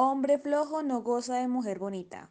Hombre flojo no goza de mujer bonita.